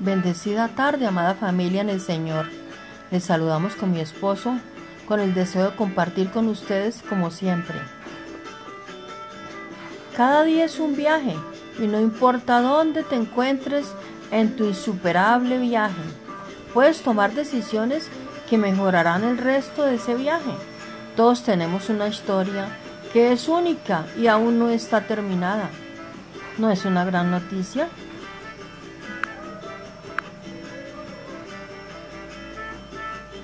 Bendecida tarde, amada familia en el Señor. Les saludamos con mi esposo, con el deseo de compartir con ustedes como siempre. Cada día es un viaje y no importa dónde te encuentres en tu insuperable viaje, puedes tomar decisiones que mejorarán el resto de ese viaje. Todos tenemos una historia que es única y aún no está terminada. ¿No es una gran noticia?